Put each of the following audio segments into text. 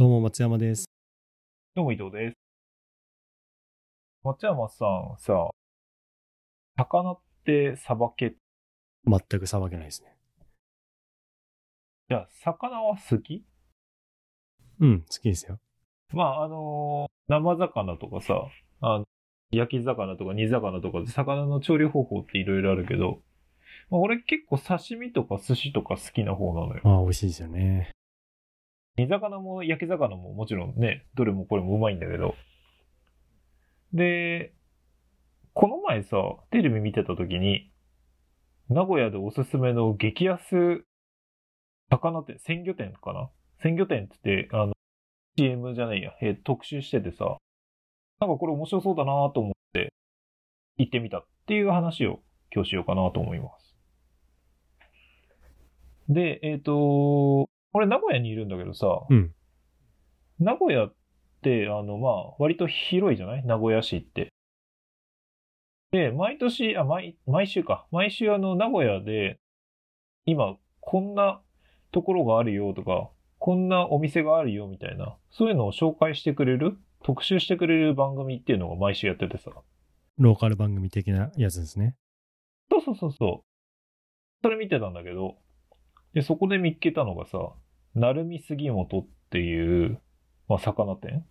どうも松山です。どうも伊藤です。松山さんさ、魚ってさばけ、全くさばけないですね。じゃあ魚は好き？うん、好きですよ。まあ、あのー生魚とかさ、あの焼き魚とか煮魚とかで魚の調理方法っていろいろあるけど、まあ、俺結構刺身とか寿司とか好きな方なのよ。ああ、美味しいですよね。煮魚も焼き魚ももちろんね、どれもこれもうまいんだけど。で、この前さ、テレビ見てた時に、名古屋でおすすめの激安魚店、鮮魚店かな？鮮魚店って言って、あの、CM じゃないや、えー特集しててさ、なんかこれ面白そうだなと思って、行ってみたっていう話を今日しようかなと思います。で、えっ、と、俺名古屋にいるんだけどさ、うん。名古屋って、あの、まあ、割と広いじゃない？名古屋市って。で、毎年、あ、毎、毎週か。毎週あの、名古屋で、今、こんなところがあるよとか、こんなお店があるよみたいな、そういうのを紹介してくれる？特集してくれる番組っていうのが毎週やっててさ。ローカル番組的なやつですね。そうそうそうそう。それ見てたんだけど、で、そこで見っけたのがさ、鳴海杉本っていう、まあ、魚店？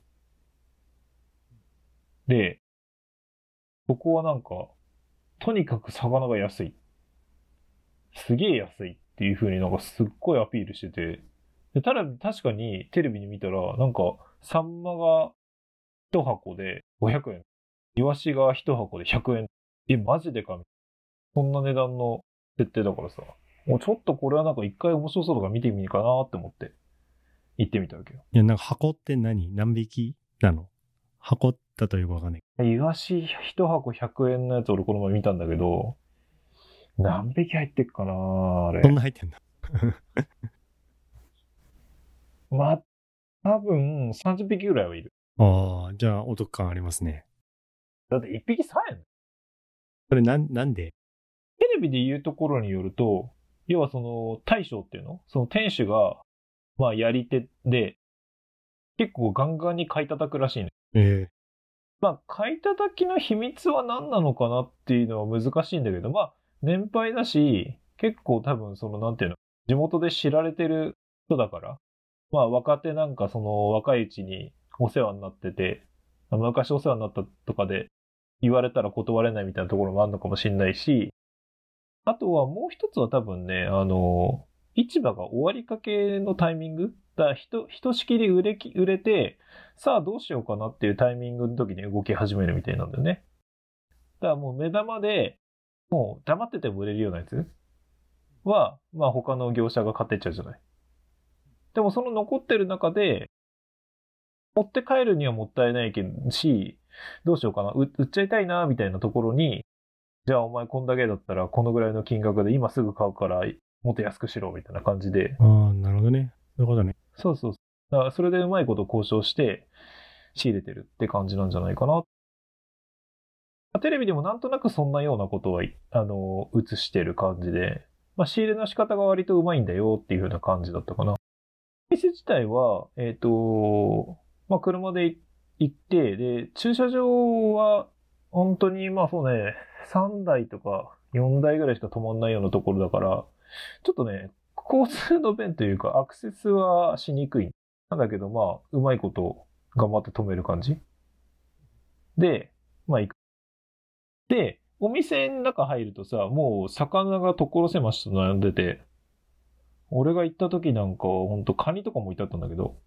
で、そこはなんか、とにかく魚が安い。すげえ安いっていう風になんかすっごいアピールしてて、ただ確かにテレビに見たら、なんか、サンマが一箱で500円。イワシが一箱で100円。え、マジでかそんな値段の設定だからさ、もうちょっとこれはなんか一回面白そうとか見てみるかなって思って、行ってみたわけよ。いや、なんか箱って何？何匹なの？箱だとよくわかんない。イワシ一箱100円のやつ俺この前見たんだけど、何匹入ってっかなあれそ。んな入ってんだ？まあ、多分30匹ぐらいはいる。ああ、じゃあお得感ありますね。だって1匹3円それなん、なんで？テレビで言うところによると、要はその大将っていうの？その店主が、まあやり手で、結構ガンガンに買い叩くらしいね。えまあ、買い叩きの秘密は何なのかなっていうのは難しいんだけど、まあ、年配だし、結構多分その、なんていうの、地元で知られてる人だから、まあ、若手なんかその、若いうちにお世話になってて、昔お世話になったとかで言われたら断れないみたいなところもあるのかもしれないし、あとはもう一つは多分ね、あの、市場が終わりかけのタイミングだからひと、ひとしきり売れき、売れて、さあどうしようかなっていうタイミングの時に動き始めるみたいなんだよね。だからもう目玉で、もう黙ってても売れるようなやつは、まあ他の業者が買ってっちゃうじゃない。でもその残ってる中で、持って帰るにはもったいないけどし、どうしようかな、売っちゃいたいな、みたいなところに、じゃあお前こんだけだったらこのぐらいの金額で今すぐ買うからもっと安くしろ、みたいな感じで、えああ、なるほどね。そういうことね。そうそう。だからそれでうまいこと交渉して仕入れてるって感じなんじゃないかな。テレビでもなんとなくそんなようなことは、あの、映してる感じで、まあ、仕入れの仕方が割とうまいんだよっていう風な感じだったかな。店自体は、えっ、と、まあ、車で行って、で、駐車場は、本当に、まあそうね、3台とか4台ぐらいしか止まんないようなところだから、ちょっとね、交通の便というか、アクセスはしにくい。なんだけど、まあ、うまいこと頑張って止める感じ。で、まあ行く。で、お店の中入るとさ、もう魚が所狭しと並んでて、俺が行った時なんかはほんとカニとかも置いてあったんだけど、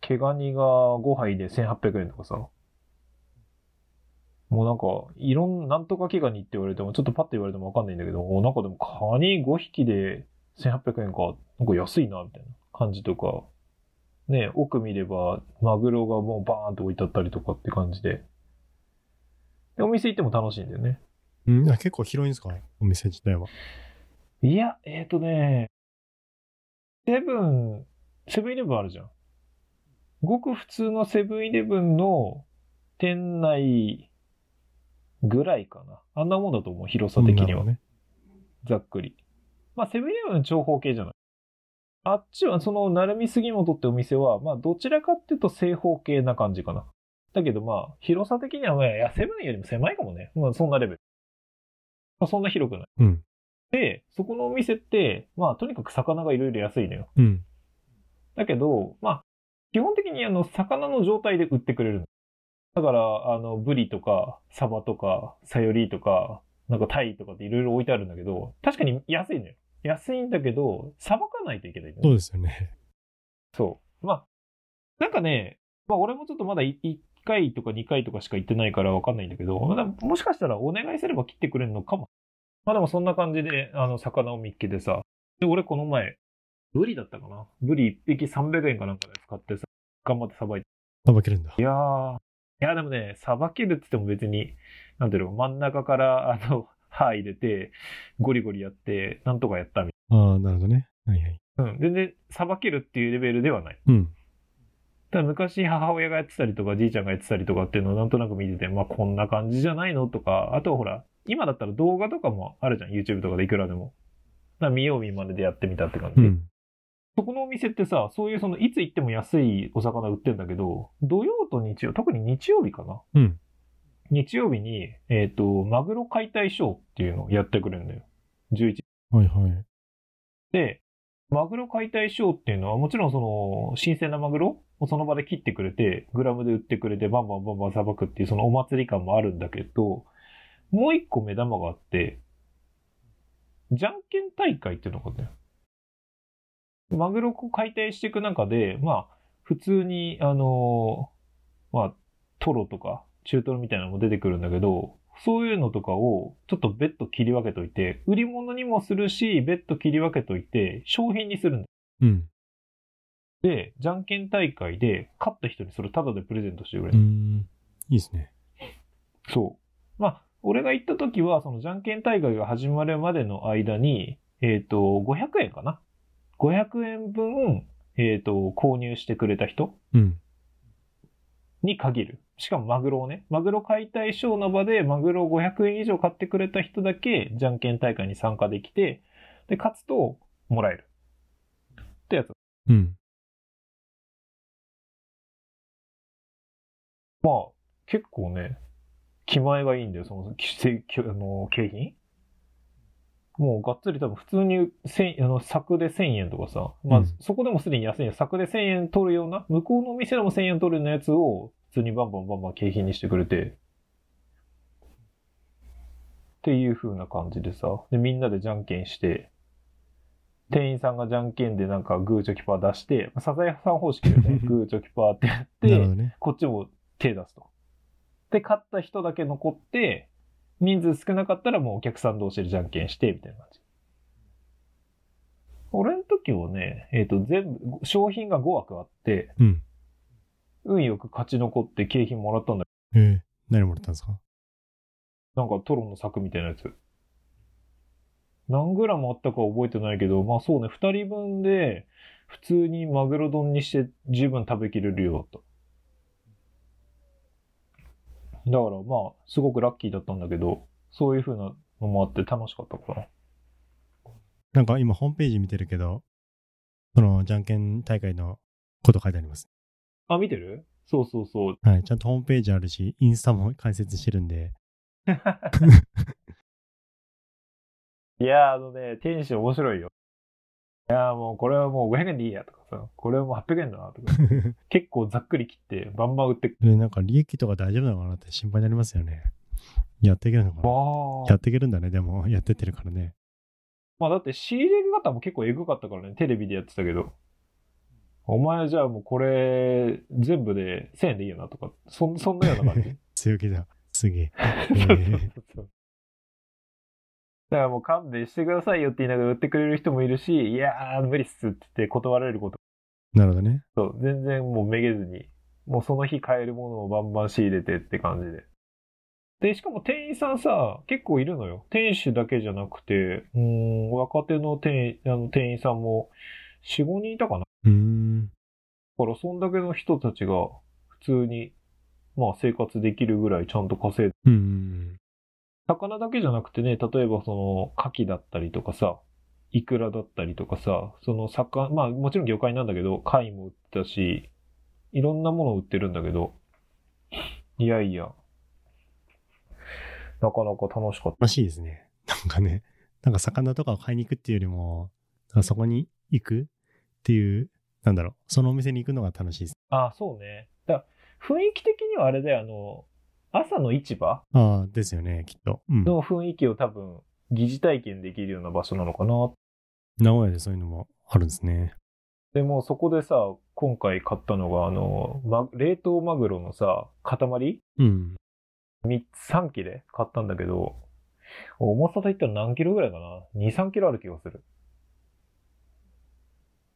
毛ガニが5杯で1800円とかさ、もうなんか、いろん、なんとか毛ガニって言われても、ちょっとパッと言われてもわかんないんだけど、おなんかでもカニ5匹で1800円か、なんか安いな、みたいな感じとか、ね、奥見れば、マグロがもうバーンと置いてあったりとかって感じで。で、お店行っても楽しいんだよね。うん、あ結構広いんですかお店自体は。いや、えっ、ー、とね、セブン、セブンイレブンあるじゃん。ごく普通のセブンイレブンの店内ぐらいかな。あんなもんだと思う、広さ的には。ね。ざっくり。まあ、セブンイレブン長方形じゃない。あっちは、その、成海杉本ってお店は、まあ、どちらかっていうと正方形な感じかな。だけどまあ、広さ的には、いや、セブンよりも狭いかもね。まあ、そんなレベル。まあ、そんな広くない。うん。で、そこのお店って、まあ、とにかく魚がいろいろ安いのよ。うん。だけど、まあ、基本的にあの、魚の状態で売ってくれるの。だから、あの、ブリとか、サバとか、サヨリとか、なんかタイとかっていろいろ置いてあるんだけど、確かに安いのよ。安いんだけど、さばかないといけないのよそうですよね。そう。まあ、なんかね、まあ俺もちょっとまだ1回とか2回とかしか行ってないからわかんないんだけど、まあもしかしたらお願いすれば切ってくれるのかも。まあでもそんな感じで、あの、魚を見っけてさ。で、俺この前、ブリだったかなブリ1匹300円かなんかで使ってさ、頑張ってさばいて。さばけるんだ。いやー、いやでもね、さばけるって言っても別に、なんていうの、真ん中から、あの、歯入れて、ゴリゴリやって、なんとかやったみああ、なるほどね。はいはい。たいな。うん。全然、さばけるっていうレベルではない。うん。ただ昔母親がやってたりとかじいちゃんがやってたりとかっていうのをなんとなく見てて、まあこんな感じじゃないのとか、あとはほら、今だったら動画とかもあるじゃん、YouTube とかでいくらでも。見よう見まねでやってみたって感じ。うん。そこのお店ってさ、そういうその、いつ行っても安いお魚売ってんだけど、土曜と日曜、特に日曜日かな？うん。日曜日に、えっ、と、マグロ解体ショーっていうのをやってくれるんだよ。11はいはい。で、マグロ解体ショーっていうのはもちろんその、新鮮なマグロ？をその場で切ってくれて、グラムで売ってくれて、バンバンバンバンさばくっていうそのお祭り感もあるんだけど、もう一個目玉があって、じゃんけん大会っていうのがあったよ。マグロを解体していく中で、まあ、普通に、あのまあ、トロとか、中トロみたいなのも出てくるんだけど、そういうのとかを、ちょっと別途切り分けといて、売り物にもするし、別途切り分けといて、商品にするんだ。うん。で、じゃんけん大会で、勝った人にそれタダでプレゼントしてくれる。うーん。いいですね。そう。まあ、俺が行った時は、そのじゃんけん大会が始まるまでの間に、えっ、と、500円かな ?500 円分、えっ、と、購入してくれた人うん。に限る。しかもマグロをね、マグロ解体ショーの場でマグロを500円以上買ってくれた人だけ、じゃんけん大会に参加できて、で、勝つと、もらえる。ってやつ。うん。まあ、結構ね、気前がいいんだよ、その、きせきあの、景品もうがっつり多分普通に千あの、柵で1000円とかさ、まあ、うんそこでもすでに安いよ。柵で1000円取るような、向こうのお店でも1000円取るようなやつを、普通にバンバンバンバン景品にしてくれて、っていう風な感じでさ、で、みんなでじゃんけんして、店員さんがじゃんけんでなんかグーチョキパー出して、サザエさん方式でね、グーチョキパーってやって、ね。こっちも手出すと。で、勝った人だけ残って、人数少なかったらもうお客さん同士でじゃんけんして、みたいな感じ。俺の時はね、えっ、と、全部、商品が5枠あって、うん。運よく勝ち残って景品もらったんだえー、何もらったんですか？なんかトロの柵みたいなやつ。何グラムあったか覚えてないけど、まあそうね、2人分で、普通にマグロ丼にして十分食べきれるようだった。だからまあ、すごくラッキーだったんだけど、そういう風なのもあって楽しかったかな。なんか今ホームページ見てるけど、その、じゃんけん大会のこと書いてあります。あ、見てる？そうそうそう。はい。ちゃんとホームページあるし、インスタも解説してるんで、いやー、あのね、店主面白いよ。いやーもうこれはもう500円でいいやとかさ、これはもう800円だなとか、結構ざっくり切ってバンバン売ってくで、なんか利益とか大丈夫なのかなって心配になりますよね。やっていけるのかなわやっていけるんだね、でも、やってってるからね。まあだって仕入れ方も結構エグかったからね、テレビでやってたけど。お前じゃあもうこれ全部で1000円でいいよなとか、そんそんなような感じ？強気だ。すげえ。そうそうそうだからもう勘弁してくださいよって言いながら売ってくれる人もいるし、いやー無理っすって言って断られること。なるほどね。そう、全然もうめげずに、もうその日買えるものをバンバン仕入れてって感じで。で、しかも店員さんさ、結構いるのよ。店主だけじゃなくて、うーん、若手の店あの店員さんも4、5人いたかな？うーん。だから、そんだけの人たちが普通に、まあ生活できるぐらいちゃんと稼いで、うん。魚だけじゃなくてね、例えばその、牡蠣だったりとかさ、イクラだったりとかさ、その魚、まあもちろん魚介なんだけど、貝も売ってたし、いろんなものを売ってるんだけど、いやいや、なかなか楽しかった。楽しいですね。なんかね、なんか魚とかを買いに行くっていうよりも、そこに行くっていう、なんだろう、そのお店に行くのが楽しいです。あ、そうね。だ雰囲気的にはあれだよ、あの、朝の市場？ああ、ですよね、きっと。うん。の雰囲気を多分、疑似体験できるような場所なのかな。名古屋でそういうのもあるんですね。でもそこでさ、今回買ったのが、あの、ま、冷凍マグロのさ、塊？うん。3つ、3切れ買ったんだけど、重さで言ったら何キロぐらいかな ?2、3キロある気がする。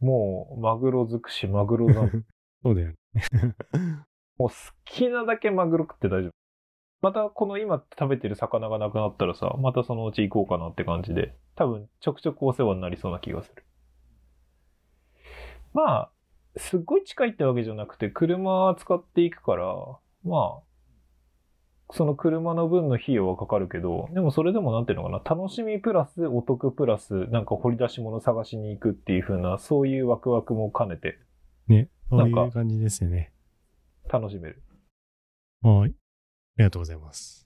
もう、マグロ尽くし、マグロだ。そうだよね。もう好きなだけマグロ食って大丈夫。またこの今食べてる魚がなくなったらさ、またそのうち行こうかなって感じで、多分ちょくちょくお世話になりそうな気がする。まあ、すっごい近いってわけじゃなくて、車使っていくから、まあ、その車の分の費用はかかるけど、でもそれでもなんていうのかな、楽しみプラスお得プラス、なんか掘り出し物探しに行くっていう風な、そういうワクワクも兼ねてね。そういなんかう感じですよね。楽しめる。はい。ありがとうございます。